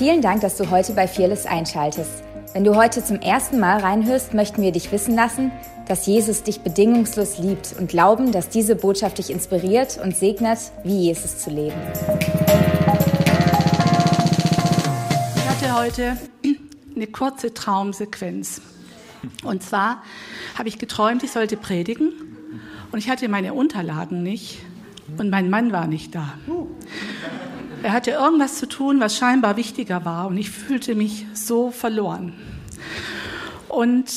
Vielen Dank, dass du heute bei Fearless einschaltest. Wenn du heute zum ersten Mal reinhörst, möchten wir dich wissen lassen, dass Jesus dich bedingungslos liebt und glauben, dass diese Botschaft dich inspiriert und segnet, wie Jesus zu leben. Ich hatte heute eine kurze Traumsequenz. Und zwar habe ich geträumt, ich sollte predigen und ich hatte meine Unterlagen nicht und mein Mann war nicht da. Er hatte irgendwas zu tun, was scheinbar wichtiger war und ich fühlte mich so verloren. Und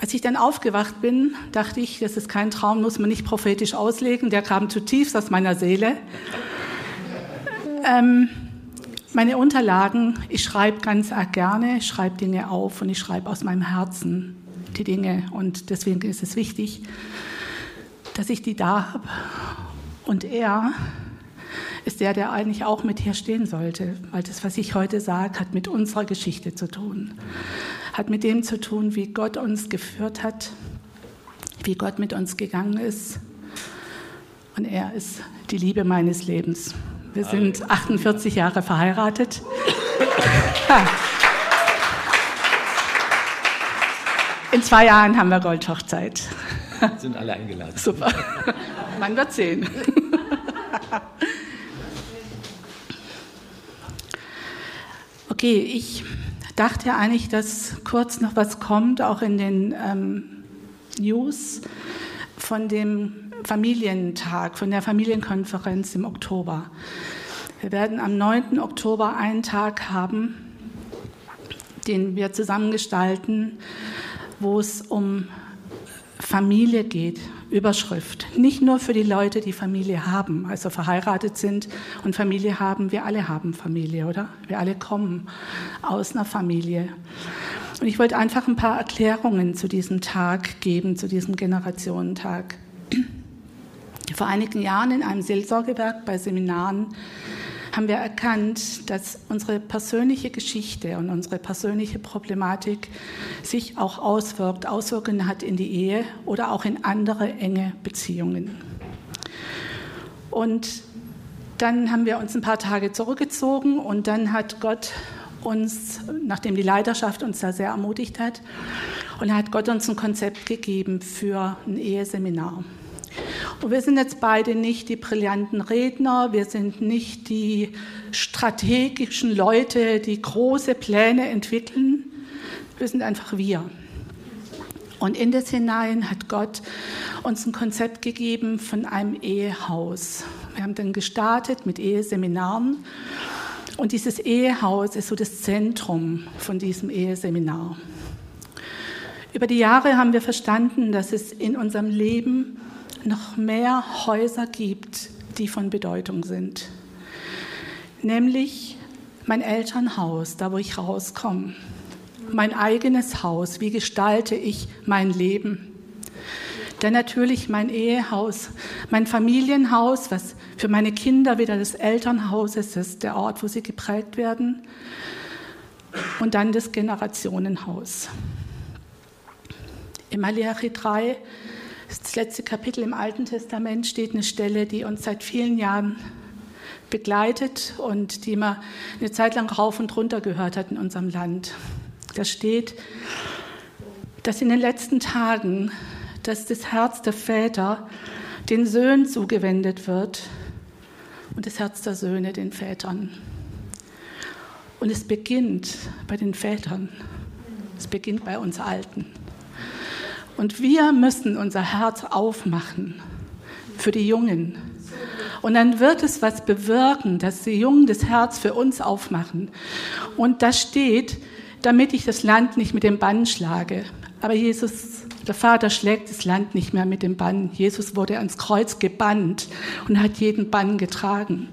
als ich dann aufgewacht bin, dachte ich, das ist kein Traum, muss man nicht prophetisch auslegen, der kam zutiefst aus meiner Seele. Ähm, meine Unterlagen, ich schreibe ganz gerne, ich schreibe Dinge auf und ich schreibe aus meinem Herzen die Dinge und deswegen ist es wichtig, dass ich die da habe. Und er ist der, der eigentlich auch mit hier stehen sollte, weil das, was ich heute sage, hat mit unserer Geschichte zu tun, hat mit dem zu tun, wie Gott uns geführt hat, wie Gott mit uns gegangen ist. Und er ist die Liebe meines Lebens. Wir sind 48 Jahre verheiratet. In zwei Jahren haben wir Goldhochzeit. Sind alle eingeladen. Super. Man wird sehen. Okay, ich dachte eigentlich, dass kurz noch was kommt, auch in den ähm, News von dem Familientag, von der Familienkonferenz im Oktober. Wir werden am 9. Oktober einen Tag haben, den wir zusammengestalten, wo es um Familie geht, Überschrift. Nicht nur für die Leute, die Familie haben, also verheiratet sind und Familie haben. Wir alle haben Familie, oder? Wir alle kommen aus einer Familie. Und ich wollte einfach ein paar Erklärungen zu diesem Tag geben, zu diesem Generationentag. Vor einigen Jahren in einem Seelsorgewerk bei Seminaren haben wir erkannt, dass unsere persönliche Geschichte und unsere persönliche Problematik sich auch auswirkt, Auswirkungen hat in die Ehe oder auch in andere enge Beziehungen. Und dann haben wir uns ein paar Tage zurückgezogen und dann hat Gott uns, nachdem die Leiterschaft uns da sehr ermutigt hat, und hat Gott uns ein Konzept gegeben für ein Eheseminar. Und wir sind jetzt beide nicht die brillanten Redner, wir sind nicht die strategischen Leute, die große Pläne entwickeln. Wir sind einfach wir. Und in das hinein hat Gott uns ein Konzept gegeben von einem Ehehaus. Wir haben dann gestartet mit Eheseminaren. Und dieses Ehehaus ist so das Zentrum von diesem Eheseminar. Über die Jahre haben wir verstanden, dass es in unserem Leben noch mehr Häuser gibt, die von Bedeutung sind. Nämlich mein Elternhaus, da wo ich rauskomme. Mein eigenes Haus, wie gestalte ich mein Leben? Dann natürlich mein Ehehaus, mein Familienhaus, was für meine Kinder wieder das Elternhaus ist, der Ort, wo sie geprägt werden. Und dann das Generationenhaus. Im Malachi 3 das letzte Kapitel im Alten Testament steht eine Stelle, die uns seit vielen Jahren begleitet und die man eine Zeit lang rauf und runter gehört hat in unserem Land. Da steht, dass in den letzten Tagen, dass das Herz der Väter den Söhnen zugewendet wird und das Herz der Söhne den Vätern. Und es beginnt bei den Vätern. Es beginnt bei uns Alten. Und wir müssen unser Herz aufmachen für die Jungen. Und dann wird es was bewirken, dass die Jungen das Herz für uns aufmachen. Und da steht, damit ich das Land nicht mit dem Bann schlage. Aber Jesus, der Vater schlägt das Land nicht mehr mit dem Bann. Jesus wurde ans Kreuz gebannt und hat jeden Bann getragen.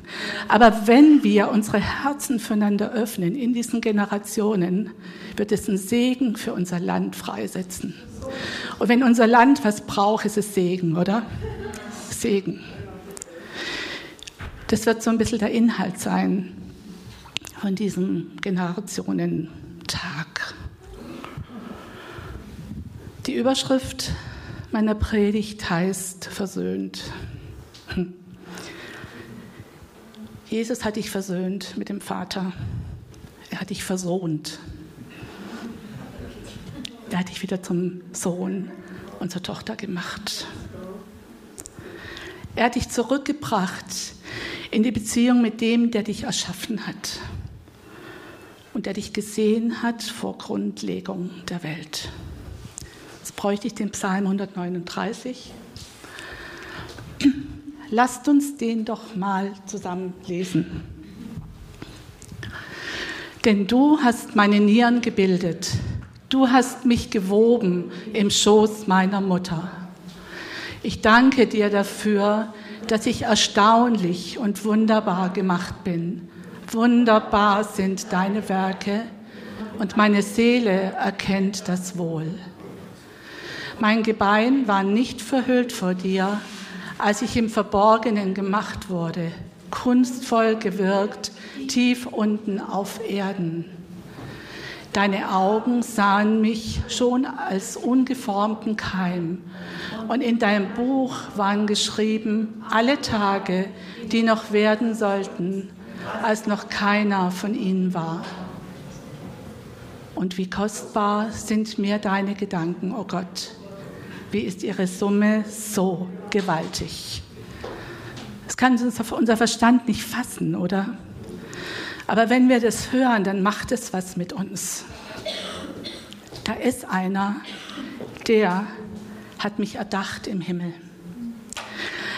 Aber wenn wir unsere Herzen füreinander öffnen in diesen Generationen, wird es einen Segen für unser Land freisetzen. Und wenn unser Land was braucht, ist es Segen, oder? Segen. Das wird so ein bisschen der Inhalt sein von diesem Generationentag. Die Überschrift meiner Predigt heißt versöhnt. Jesus hat dich versöhnt mit dem Vater. Er hat dich versohnt. Er hat dich wieder zum Sohn und zur Tochter gemacht. Er hat dich zurückgebracht in die Beziehung mit dem, der dich erschaffen hat und der dich gesehen hat vor Grundlegung der Welt. Jetzt bräuchte ich den Psalm 139. Lasst uns den doch mal zusammen lesen. Denn du hast meine Nieren gebildet, du hast mich gewoben im Schoß meiner Mutter. Ich danke dir dafür, dass ich erstaunlich und wunderbar gemacht bin. Wunderbar sind deine Werke und meine Seele erkennt das wohl. Mein Gebein war nicht verhüllt vor dir, als ich im Verborgenen gemacht wurde, kunstvoll gewirkt, tief unten auf Erden. Deine Augen sahen mich schon als ungeformten Keim. Und in deinem Buch waren geschrieben alle Tage, die noch werden sollten, als noch keiner von ihnen war. Und wie kostbar sind mir deine Gedanken, o oh Gott. Wie ist ihre Summe so gewaltig? Das kann unser Verstand nicht fassen, oder? Aber wenn wir das hören, dann macht es was mit uns. Da ist einer, der hat mich erdacht im Himmel.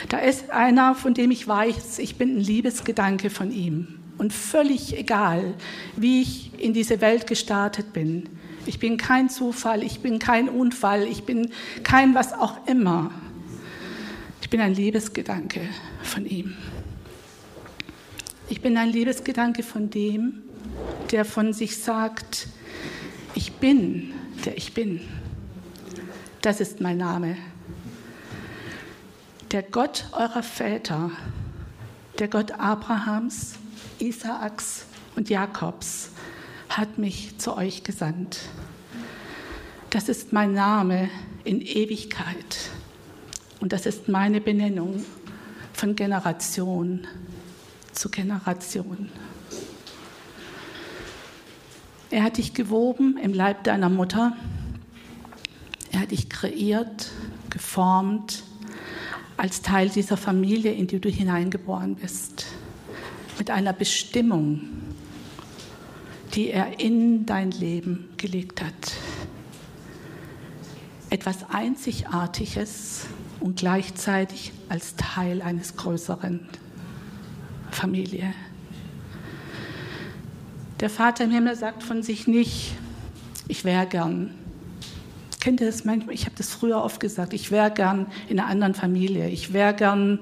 Da ist einer, von dem ich weiß, ich bin ein Liebesgedanke von ihm. Und völlig egal, wie ich in diese Welt gestartet bin. Ich bin kein Zufall, ich bin kein Unfall, ich bin kein was auch immer. Ich bin ein Liebesgedanke von ihm. Ich bin ein Liebesgedanke von dem, der von sich sagt, ich bin, der ich bin. Das ist mein Name. Der Gott eurer Väter, der Gott Abrahams, Isaaks und Jakobs, hat mich zu euch gesandt. Das ist mein Name in Ewigkeit und das ist meine Benennung von Generation zu Generation. Er hat dich gewoben im Leib deiner Mutter. Er hat dich kreiert, geformt als Teil dieser Familie, in die du hineingeboren bist. Mit einer Bestimmung, die er in dein Leben gelegt hat. Etwas Einzigartiges und gleichzeitig als Teil eines Größeren. Familie. Der Vater im Himmel sagt von sich nicht, ich wäre gern. Kennt ihr das manchmal? Ich habe das früher oft gesagt, ich wäre gern in einer anderen Familie. Ich wäre gern,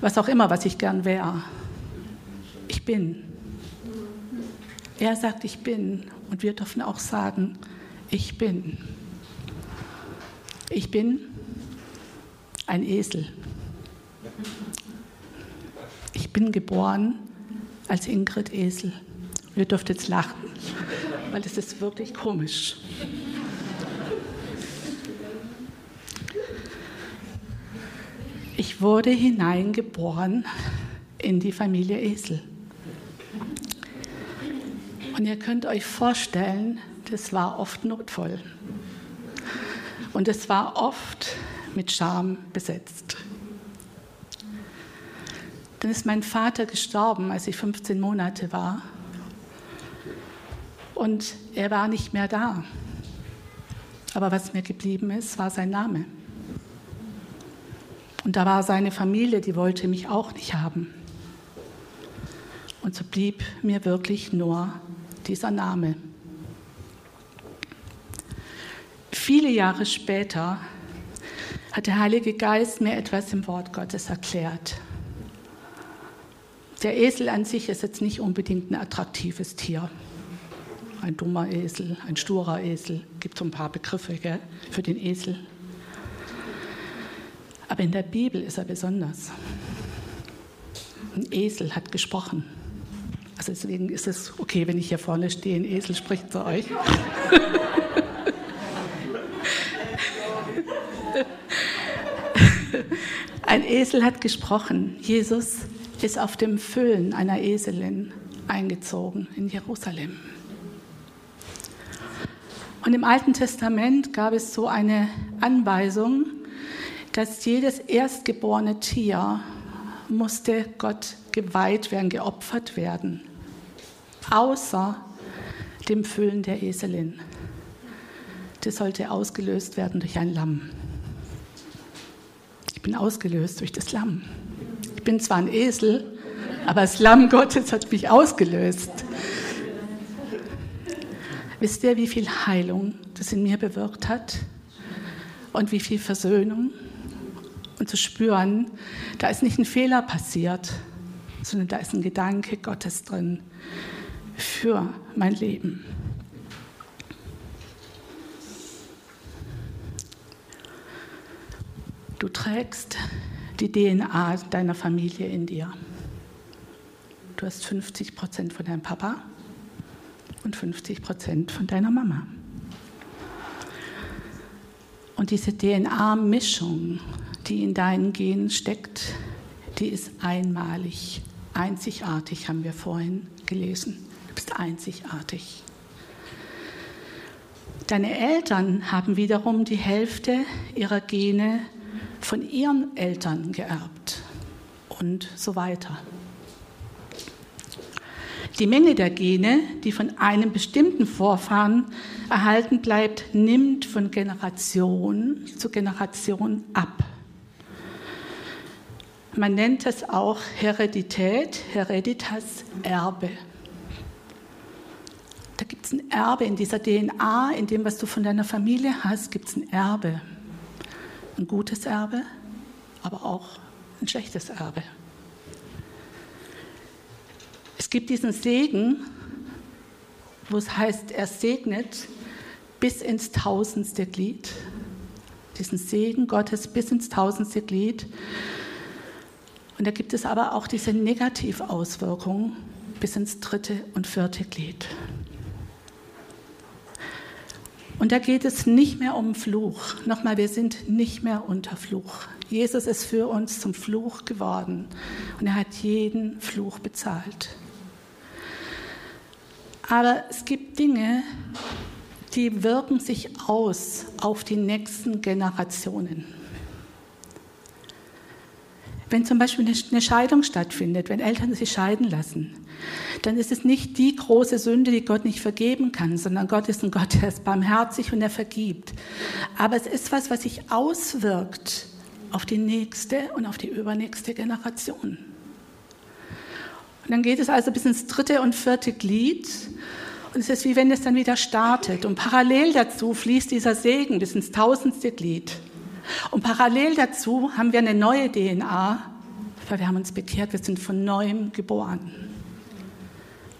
was auch immer, was ich gern wäre. Ich bin. Er sagt, ich bin. Und wir dürfen auch sagen, ich bin. Ich bin ein Esel. Ich bin geboren als Ingrid Esel. Ihr dürft jetzt lachen, weil es ist wirklich komisch. Ich wurde hineingeboren in die Familie Esel. Und ihr könnt euch vorstellen, das war oft notvoll. Und es war oft mit Scham besetzt. Dann ist mein Vater gestorben, als ich 15 Monate war. Und er war nicht mehr da. Aber was mir geblieben ist, war sein Name. Und da war seine Familie, die wollte mich auch nicht haben. Und so blieb mir wirklich nur dieser Name. Viele Jahre später hat der Heilige Geist mir etwas im Wort Gottes erklärt. Der Esel an sich ist jetzt nicht unbedingt ein attraktives Tier. Ein dummer Esel, ein sturer Esel, gibt so ein paar Begriffe gell, für den Esel. Aber in der Bibel ist er besonders. Ein Esel hat gesprochen. Also deswegen ist es okay, wenn ich hier vorne stehe, ein Esel spricht zu euch. ein Esel hat gesprochen. Jesus ist auf dem Füllen einer Eselin eingezogen in Jerusalem. Und im Alten Testament gab es so eine Anweisung, dass jedes erstgeborene Tier musste Gott geweiht werden, geopfert werden, außer dem Füllen der Eselin. Das sollte ausgelöst werden durch ein Lamm. Ich bin ausgelöst durch das Lamm. Ich bin zwar ein Esel, aber das Lamm Gottes hat mich ausgelöst. Wisst ihr, wie viel Heilung das in mir bewirkt hat? Und wie viel Versöhnung? Und zu spüren, da ist nicht ein Fehler passiert, sondern da ist ein Gedanke Gottes drin für mein Leben. Du trägst die DNA deiner Familie in dir. Du hast 50 Prozent von deinem Papa und 50 Prozent von deiner Mama. Und diese DNA-Mischung, die in deinen Genen steckt, die ist einmalig, einzigartig, haben wir vorhin gelesen. Du bist einzigartig. Deine Eltern haben wiederum die Hälfte ihrer Gene von ihren Eltern geerbt und so weiter. Die Menge der Gene, die von einem bestimmten Vorfahren erhalten bleibt, nimmt von Generation zu Generation ab. Man nennt es auch Heredität, Hereditas, Erbe. Da gibt es ein Erbe in dieser DNA, in dem, was du von deiner Familie hast, gibt es ein Erbe. Ein gutes Erbe, aber auch ein schlechtes Erbe. Es gibt diesen Segen, wo es heißt, er segnet bis ins tausendste Glied. Diesen Segen Gottes bis ins tausendste Glied. Und da gibt es aber auch diese Negativauswirkungen bis ins dritte und vierte Glied. Und da geht es nicht mehr um Fluch. Nochmal, wir sind nicht mehr unter Fluch. Jesus ist für uns zum Fluch geworden und er hat jeden Fluch bezahlt. Aber es gibt Dinge, die wirken sich aus auf die nächsten Generationen. Wenn zum Beispiel eine Scheidung stattfindet, wenn Eltern sich scheiden lassen, dann ist es nicht die große Sünde, die Gott nicht vergeben kann, sondern Gott ist ein Gott, der ist barmherzig und er vergibt. Aber es ist was, was sich auswirkt auf die nächste und auf die übernächste Generation. Und dann geht es also bis ins dritte und vierte Glied. Und es ist wie wenn es dann wieder startet. Und parallel dazu fließt dieser Segen bis ins tausendste Glied. Und parallel dazu haben wir eine neue DNA, weil wir haben uns bekehrt, wir sind von neuem geboren.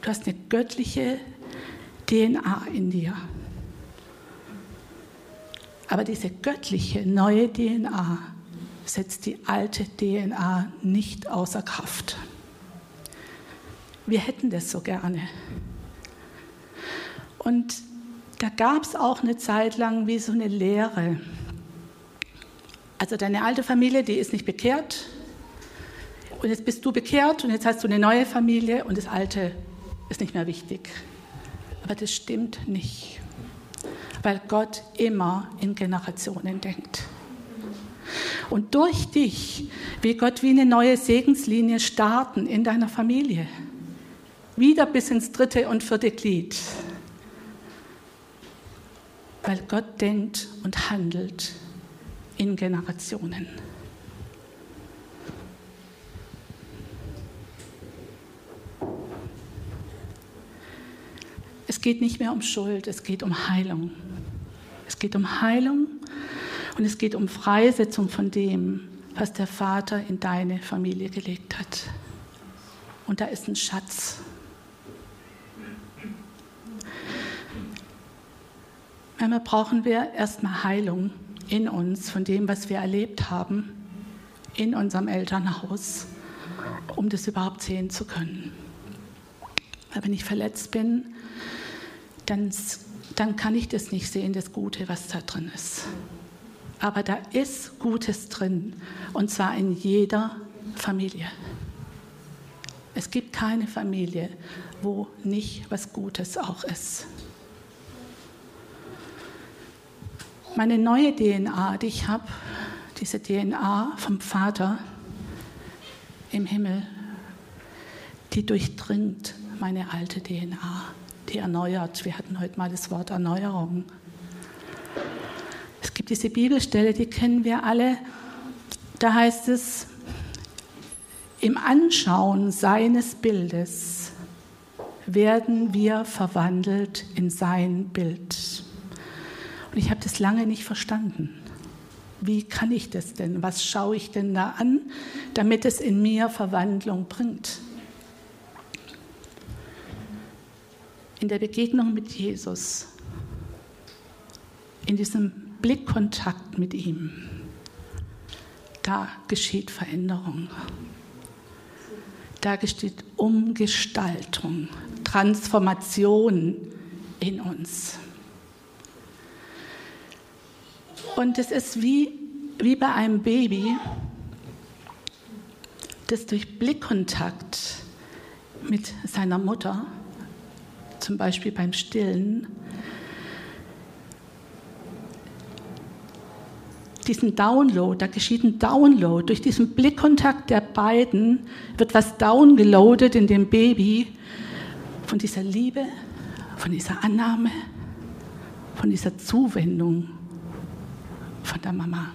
Du hast eine göttliche DNA in dir. Aber diese göttliche neue DNA setzt die alte DNA nicht außer Kraft. Wir hätten das so gerne. Und da gab es auch eine Zeit lang wie so eine Lehre. Also deine alte Familie, die ist nicht bekehrt. Und jetzt bist du bekehrt und jetzt hast du eine neue Familie und das alte ist nicht mehr wichtig. Aber das stimmt nicht, weil Gott immer in Generationen denkt. Und durch dich will Gott wie eine neue Segenslinie starten in deiner Familie wieder bis ins dritte und vierte Glied. Weil Gott denkt und handelt in Generationen. Es geht nicht mehr um Schuld, es geht um Heilung. Es geht um Heilung und es geht um Freisetzung von dem, was der Vater in deine Familie gelegt hat. Und da ist ein Schatz. Einmal brauchen wir erstmal Heilung in uns von dem, was wir erlebt haben in unserem Elternhaus, um das überhaupt sehen zu können. Weil wenn ich verletzt bin, dann, dann kann ich das nicht sehen, das Gute, was da drin ist. Aber da ist Gutes drin, und zwar in jeder Familie. Es gibt keine Familie, wo nicht was Gutes auch ist. Meine neue DNA, die ich habe, diese DNA vom Vater im Himmel, die durchdringt meine alte DNA, die erneuert. Wir hatten heute mal das Wort Erneuerung. Es gibt diese Bibelstelle, die kennen wir alle. Da heißt es, im Anschauen seines Bildes werden wir verwandelt in sein Bild. Und ich habe das lange nicht verstanden. Wie kann ich das denn? Was schaue ich denn da an, damit es in mir Verwandlung bringt? In der Begegnung mit Jesus, in diesem Blickkontakt mit ihm, da geschieht Veränderung. Da geschieht Umgestaltung, Transformation in uns. Und es ist wie, wie bei einem Baby, das durch Blickkontakt mit seiner Mutter, zum Beispiel beim Stillen, diesen Download, da geschieht ein Download. Durch diesen Blickkontakt der beiden wird was downgeloadet in dem Baby von dieser Liebe, von dieser Annahme, von dieser Zuwendung von der Mama.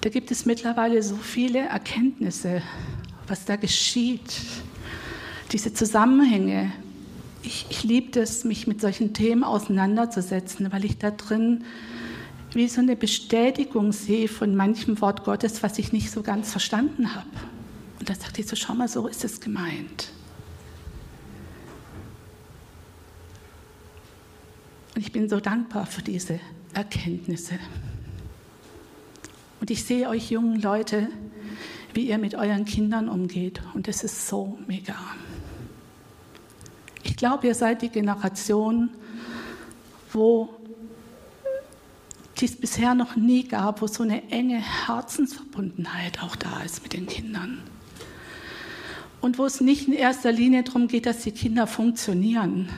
Da gibt es mittlerweile so viele Erkenntnisse, was da geschieht, diese Zusammenhänge, ich, ich liebe es, mich mit solchen Themen auseinanderzusetzen, weil ich da drin wie so eine Bestätigung sehe von manchem Wort Gottes, was ich nicht so ganz verstanden habe. Und da sagte ich so, schau mal, so ist es gemeint. Und ich bin so dankbar für diese Erkenntnisse. Und ich sehe euch jungen Leute, wie ihr mit euren Kindern umgeht. Und es ist so mega. Ich glaube, ihr seid die Generation, wo es bisher noch nie gab, wo so eine enge Herzensverbundenheit auch da ist mit den Kindern. Und wo es nicht in erster Linie darum geht, dass die Kinder funktionieren,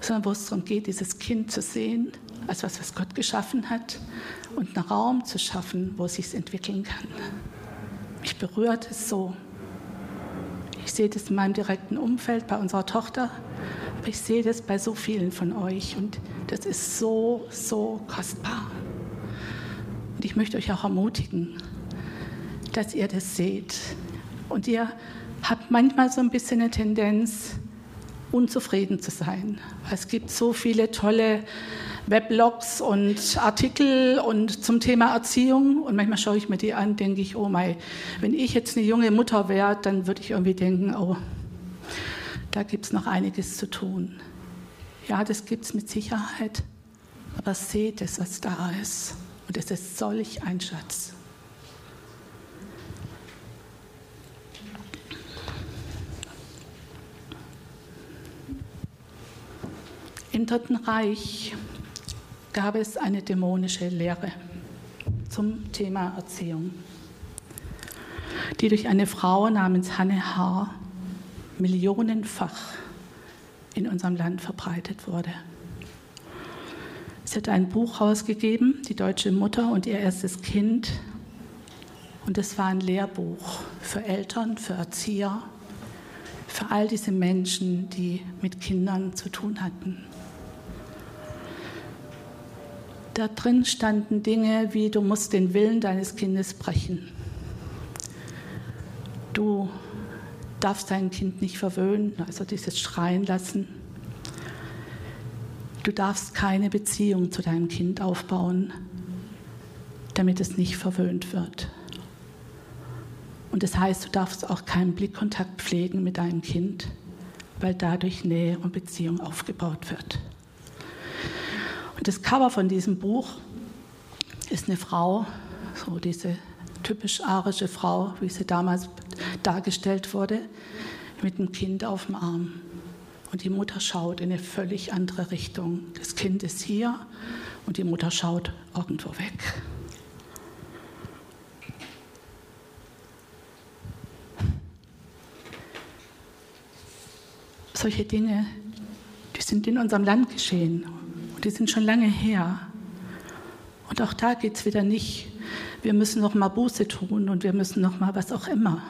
sondern wo es darum geht, dieses Kind zu sehen als was, was Gott geschaffen hat und einen Raum zu schaffen, wo es sich entwickeln kann. Mich berührt es so. Ich sehe das in meinem direkten Umfeld bei unserer Tochter, aber ich sehe das bei so vielen von euch und das ist so, so kostbar. Und ich möchte euch auch ermutigen, dass ihr das seht. Und ihr habt manchmal so ein bisschen eine Tendenz, unzufrieden zu sein. Es gibt so viele tolle Weblogs und Artikel und zum Thema Erziehung. Und manchmal schaue ich mir die an, denke ich, oh mein, wenn ich jetzt eine junge Mutter wäre, dann würde ich irgendwie denken, oh, da gibt es noch einiges zu tun. Ja, das gibt es mit Sicherheit. Aber seht es, was da ist. Und es ist solch ein Schatz. Im Dritten Reich gab es eine dämonische Lehre zum Thema Erziehung, die durch eine Frau namens Hanne Haar millionenfach in unserem Land verbreitet wurde. Sie hat ein Buch herausgegeben, Die deutsche Mutter und ihr erstes Kind. Und es war ein Lehrbuch für Eltern, für Erzieher, für all diese Menschen, die mit Kindern zu tun hatten. Da drin standen Dinge wie, du musst den Willen deines Kindes brechen. Du darfst dein Kind nicht verwöhnen, also dieses Schreien lassen. Du darfst keine Beziehung zu deinem Kind aufbauen, damit es nicht verwöhnt wird. Und das heißt, du darfst auch keinen Blickkontakt pflegen mit deinem Kind, weil dadurch Nähe und Beziehung aufgebaut wird. Und Das Cover von diesem Buch ist eine Frau, so diese typisch arische Frau, wie sie damals dargestellt wurde, mit einem Kind auf dem Arm. Und die Mutter schaut in eine völlig andere Richtung. Das Kind ist hier und die Mutter schaut irgendwo weg. Solche Dinge, die sind in unserem Land geschehen und die sind schon lange her. Und auch da geht es wieder nicht, wir müssen noch mal Buße tun und wir müssen noch mal was auch immer.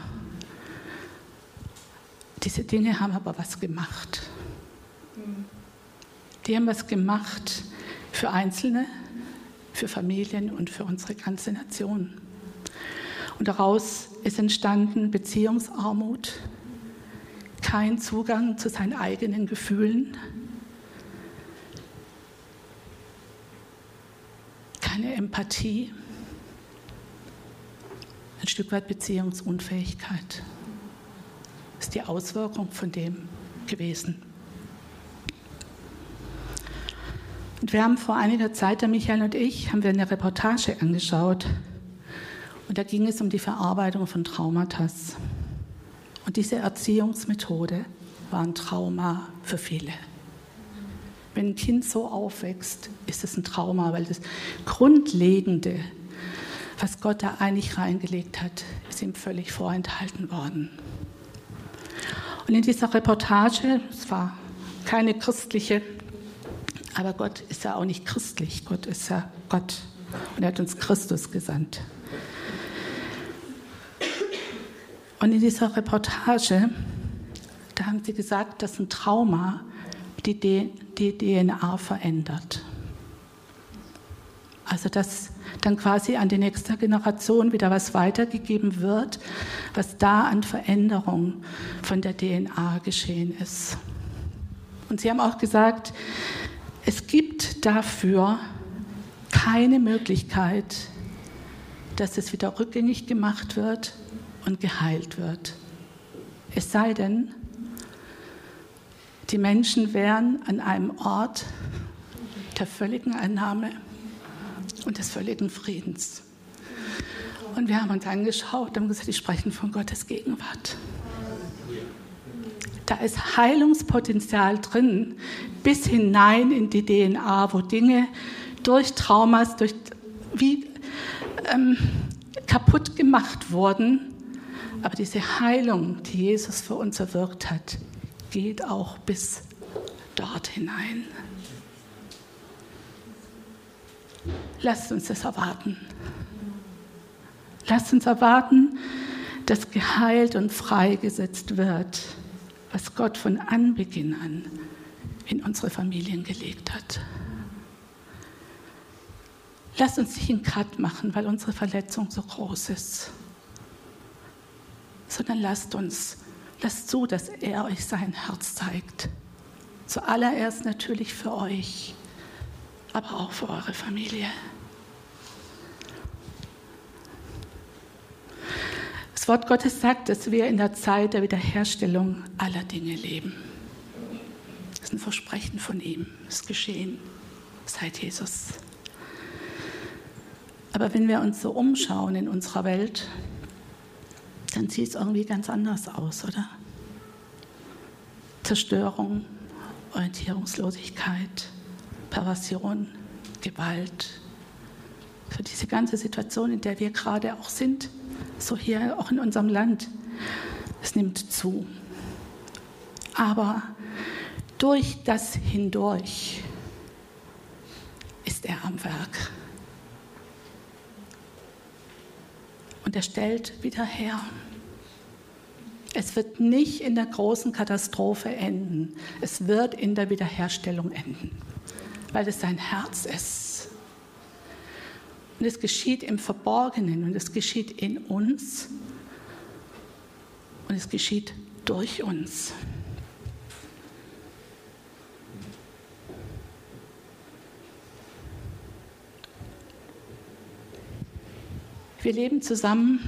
Diese Dinge haben aber was gemacht. Die haben was gemacht für Einzelne, für Familien und für unsere ganze Nation. Und daraus ist entstanden Beziehungsarmut, kein Zugang zu seinen eigenen Gefühlen, keine Empathie, ein Stück weit Beziehungsunfähigkeit. Ist die Auswirkung von dem gewesen. Und wir haben vor einiger Zeit, der Michael und ich, haben wir eine Reportage angeschaut. Und da ging es um die Verarbeitung von Traumata. Und diese Erziehungsmethode war ein Trauma für viele. Wenn ein Kind so aufwächst, ist es ein Trauma, weil das Grundlegende, was Gott da eigentlich reingelegt hat, ist ihm völlig vorenthalten worden. Und in dieser Reportage, es war keine christliche aber Gott ist ja auch nicht christlich. Gott ist ja Gott. Und er hat uns Christus gesandt. Und in dieser Reportage, da haben sie gesagt, dass ein Trauma die, die DNA verändert. Also dass dann quasi an die nächste Generation wieder was weitergegeben wird, was da an Veränderung von der DNA geschehen ist. Und sie haben auch gesagt, es gibt dafür keine Möglichkeit, dass es wieder rückgängig gemacht wird und geheilt wird. Es sei denn, die Menschen wären an einem Ort der völligen Annahme und des völligen Friedens. Und wir haben uns angeschaut und gesagt, die sprechen von Gottes Gegenwart. Da ist Heilungspotenzial drin, bis hinein in die DNA, wo Dinge durch Traumas, durch wie ähm, kaputt gemacht wurden. Aber diese Heilung, die Jesus für uns erwirkt hat, geht auch bis dort hinein. Lasst uns das erwarten. Lasst uns erwarten, dass geheilt und freigesetzt wird was Gott von Anbeginn an in unsere Familien gelegt hat. Lasst uns nicht einen Cut machen, weil unsere Verletzung so groß ist, sondern lasst uns, lasst zu, dass er euch sein Herz zeigt. Zuallererst natürlich für euch, aber auch für eure Familie. Wort Gottes sagt, dass wir in der Zeit der Wiederherstellung aller Dinge leben. Das ist ein Versprechen von ihm. Es ist geschehen seit Jesus. Aber wenn wir uns so umschauen in unserer Welt, dann sieht es irgendwie ganz anders aus, oder? Zerstörung, Orientierungslosigkeit, Perversion, Gewalt. Für diese ganze Situation, in der wir gerade auch sind, so hier auch in unserem Land. Es nimmt zu. Aber durch das hindurch ist er am Werk. Und er stellt wieder her. Es wird nicht in der großen Katastrophe enden. Es wird in der Wiederherstellung enden, weil es sein Herz ist. Und es geschieht im Verborgenen und es geschieht in uns und es geschieht durch uns. Wir leben zusammen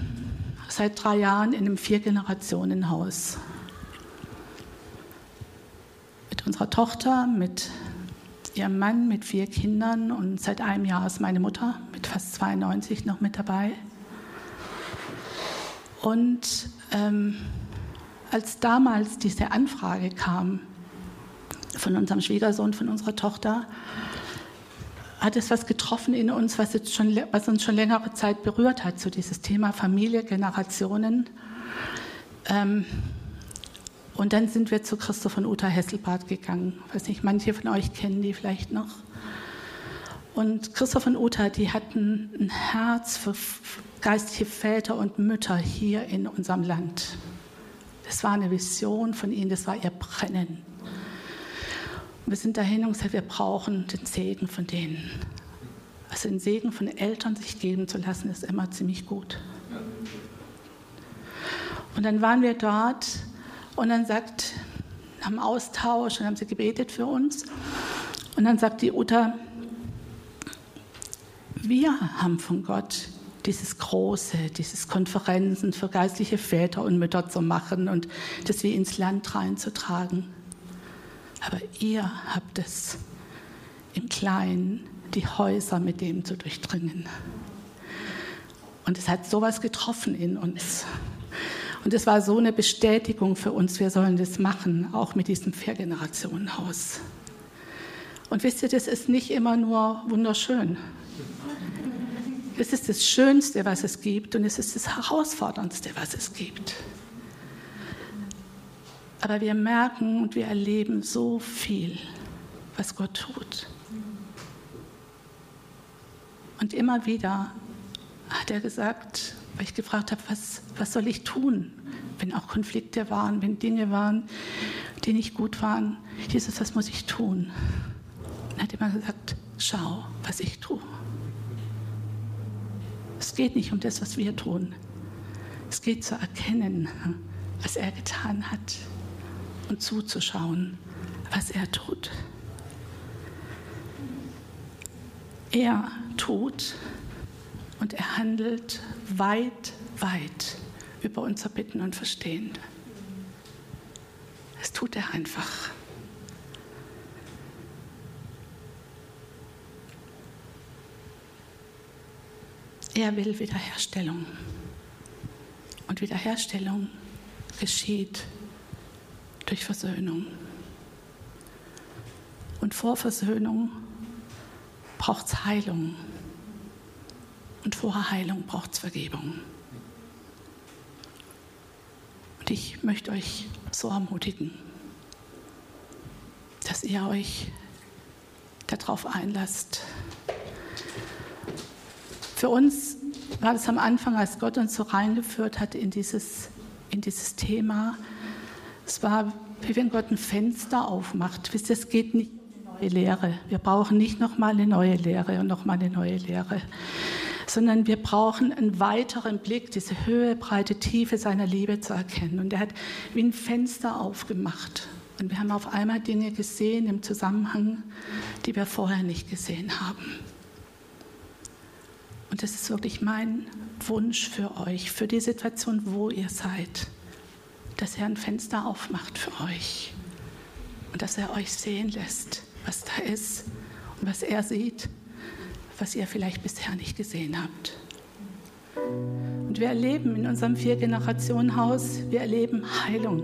seit drei Jahren in einem Vier-Generationen-Haus. Mit unserer Tochter, mit ihrem Mann, mit vier Kindern und seit einem Jahr ist meine Mutter mit fast 92 noch mit dabei. Und ähm, als damals diese Anfrage kam von unserem Schwiegersohn, von unserer Tochter, hat es was getroffen in uns, was, jetzt schon, was uns schon längere Zeit berührt hat, so dieses Thema Familie, Generationen. Ähm, Und dann sind wir zu Christoph und Uta Hesselbart gegangen. Ich weiß nicht, manche von euch kennen die vielleicht noch. Und Christoph und Uta, die hatten ein Herz für geistliche Väter und Mütter hier in unserem Land. Das war eine Vision von ihnen, das war ihr Brennen. Und wir sind dahin und gesagt, wir brauchen den Segen von denen. Also den Segen von Eltern sich geben zu lassen, ist immer ziemlich gut. Und dann waren wir dort und dann sagt, haben Austausch und haben sie gebetet für uns. Und dann sagt die Uta, wir haben von Gott dieses Große, dieses Konferenzen für geistliche Väter und Mütter zu machen und das wir ins Land reinzutragen. Aber ihr habt es im Kleinen, die Häuser mit dem zu durchdringen. Und es hat sowas getroffen in uns. Und es war so eine Bestätigung für uns, wir sollen das machen, auch mit diesem Vier-Generationen-Haus. Und wisst ihr, das ist nicht immer nur wunderschön. Es ist das Schönste, was es gibt und es ist das Herausforderndste, was es gibt. Aber wir merken und wir erleben so viel, was Gott tut. Und immer wieder hat er gesagt, weil ich gefragt habe, was, was soll ich tun, wenn auch Konflikte waren, wenn Dinge waren, die nicht gut waren. Jesus, was muss ich tun? Er hat immer gesagt, schau, was ich tue. Es geht nicht um das, was wir tun. Es geht zu erkennen, was er getan hat und zuzuschauen, was er tut. Er tut und er handelt weit, weit über unser Bitten und Verstehen. Das tut er einfach. Er will Wiederherstellung. Und Wiederherstellung geschieht durch Versöhnung. Und vor Versöhnung braucht es Heilung. Und vor Heilung braucht es Vergebung. Und ich möchte euch so ermutigen, dass ihr euch darauf einlasst. Für uns war das am Anfang, als Gott uns so reingeführt hat in dieses, in dieses Thema, es war, wie wenn Gott ein Fenster aufmacht. Wisst ihr, es geht nicht um eine neue Lehre. Wir brauchen nicht nochmal eine neue Lehre und nochmal eine neue Lehre sondern wir brauchen einen weiteren Blick, diese Höhe, Breite, Tiefe seiner Liebe zu erkennen. Und er hat wie ein Fenster aufgemacht. Und wir haben auf einmal Dinge gesehen im Zusammenhang, die wir vorher nicht gesehen haben. Und das ist wirklich mein Wunsch für euch, für die Situation, wo ihr seid, dass er ein Fenster aufmacht für euch und dass er euch sehen lässt, was da ist und was er sieht was ihr vielleicht bisher nicht gesehen habt. Und wir erleben in unserem Vier-Generationen-Haus, wir erleben Heilung,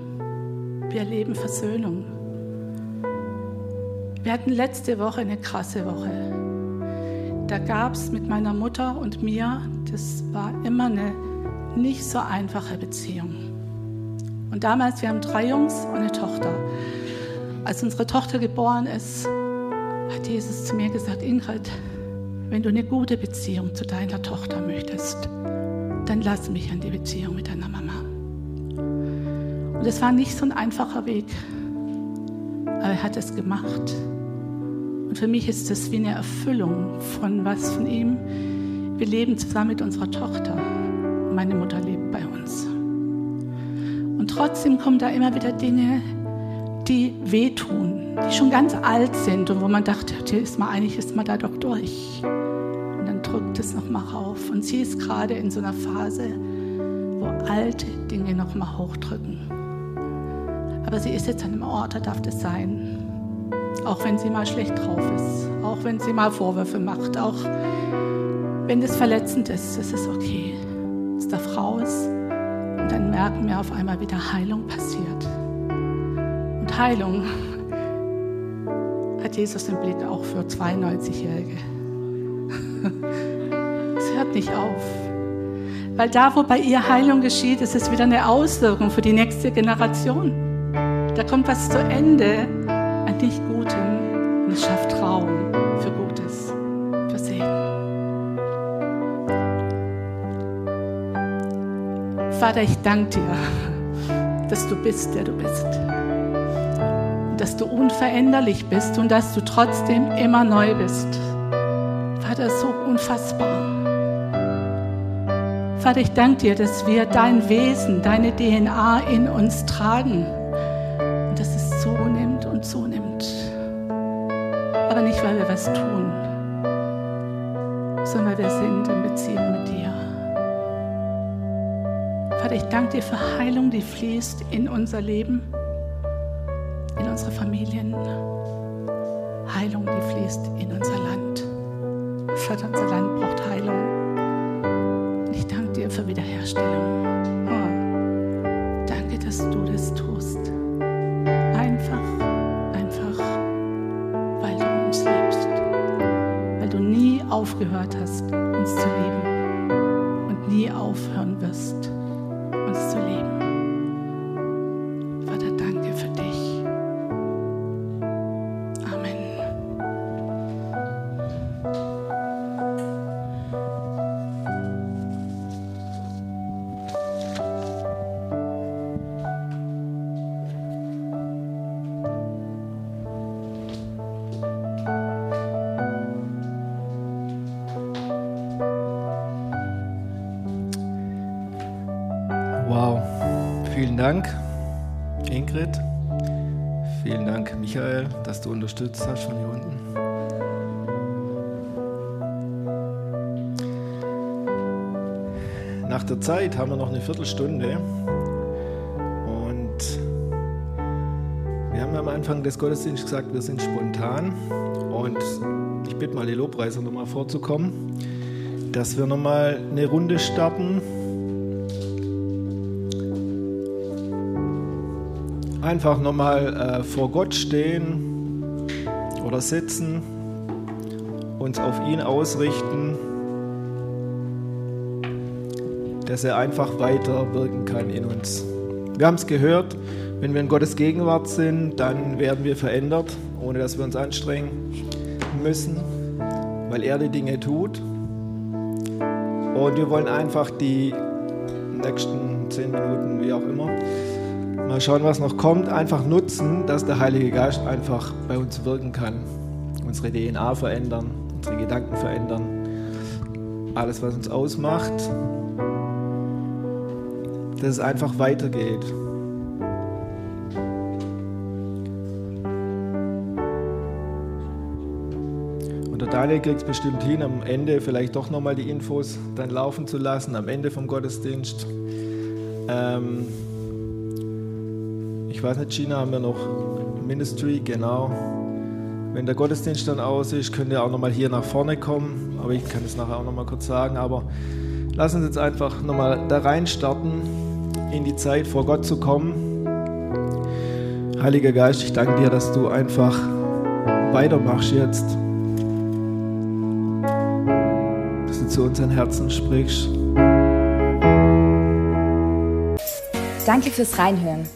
wir erleben Versöhnung. Wir hatten letzte Woche eine krasse Woche. Da gab es mit meiner Mutter und mir, das war immer eine nicht so einfache Beziehung. Und damals, wir haben drei Jungs und eine Tochter. Als unsere Tochter geboren ist, hat Jesus zu mir gesagt, Ingrid, wenn du eine gute Beziehung zu deiner Tochter möchtest, dann lass mich an die Beziehung mit deiner Mama. Und es war nicht so ein einfacher Weg, aber er hat es gemacht. Und für mich ist es wie eine Erfüllung von was von ihm. Wir leben zusammen mit unserer Tochter. Meine Mutter lebt bei uns. Und trotzdem kommen da immer wieder Dinge, die wehtun, die schon ganz alt sind und wo man dachte, ist man, eigentlich ist man da doch durch. Und dann drückt es nochmal rauf. Und sie ist gerade in so einer Phase, wo alte Dinge nochmal hochdrücken. Aber sie ist jetzt an einem Ort, da darf das sein. Auch wenn sie mal schlecht drauf ist, auch wenn sie mal Vorwürfe macht, auch wenn das verletzend ist, ist es okay. Es darf raus. Und merken wir auf einmal, wie da Heilung passiert. Heilung hat Jesus im Blick auch für 92-Jährige. Es hört nicht auf. Weil da, wo bei ihr Heilung geschieht, ist es wieder eine Auswirkung für die nächste Generation. Da kommt was zu Ende an nicht Gutem Vater, ich danke dir, dass du bist, der du bist. Dass du unveränderlich bist und dass du trotzdem immer neu bist. Vater, so unfassbar. Vater, ich danke dir, dass wir dein Wesen, deine DNA in uns tragen und dass es zunimmt und zunimmt. Aber nicht, weil wir was tun, ich danke dir für Heilung, die fließt in unser Leben, in unsere Familien. Heilung, die fließt in unser Land. Vater, unser Land braucht Heilung. Und ich danke dir für Wiederherstellung. Oh, danke, dass du das tust. Einfach, einfach, weil du uns liebst. Weil du nie aufgehört hast, uns zu lieben. Und nie aufhören wirst uns unterstützt hast von hier unten. Nach der Zeit haben wir noch eine Viertelstunde und wir haben am Anfang des Gottesdienstes gesagt, wir sind spontan und ich bitte mal die Lobpreiser nochmal vorzukommen, dass wir nochmal eine Runde starten. einfach nochmal äh, vor Gott stehen oder sitzen, uns auf ihn ausrichten, dass er einfach weiter wirken kann in uns. Wir haben es gehört, wenn wir in Gottes Gegenwart sind, dann werden wir verändert, ohne dass wir uns anstrengen müssen, weil er die Dinge tut. Und wir wollen einfach die nächsten zehn Minuten, wie auch immer, Mal schauen, was noch kommt. Einfach nutzen, dass der Heilige Geist einfach bei uns wirken kann. Unsere DNA verändern, unsere Gedanken verändern. Alles, was uns ausmacht. Dass es einfach weitergeht. Und der Daniel kriegt es bestimmt hin, am Ende vielleicht doch nochmal die Infos dann laufen zu lassen, am Ende vom Gottesdienst. Ähm, ich weiß nicht, China haben wir noch Ministry, genau. Wenn der Gottesdienst dann aus ist, könnt ihr auch nochmal hier nach vorne kommen. Aber ich kann es nachher auch nochmal kurz sagen. Aber lass uns jetzt einfach nochmal da rein starten, in die Zeit vor Gott zu kommen. Heiliger Geist, ich danke dir, dass du einfach weitermachst jetzt. Dass du zu unseren Herzen sprichst. Danke fürs Reinhören.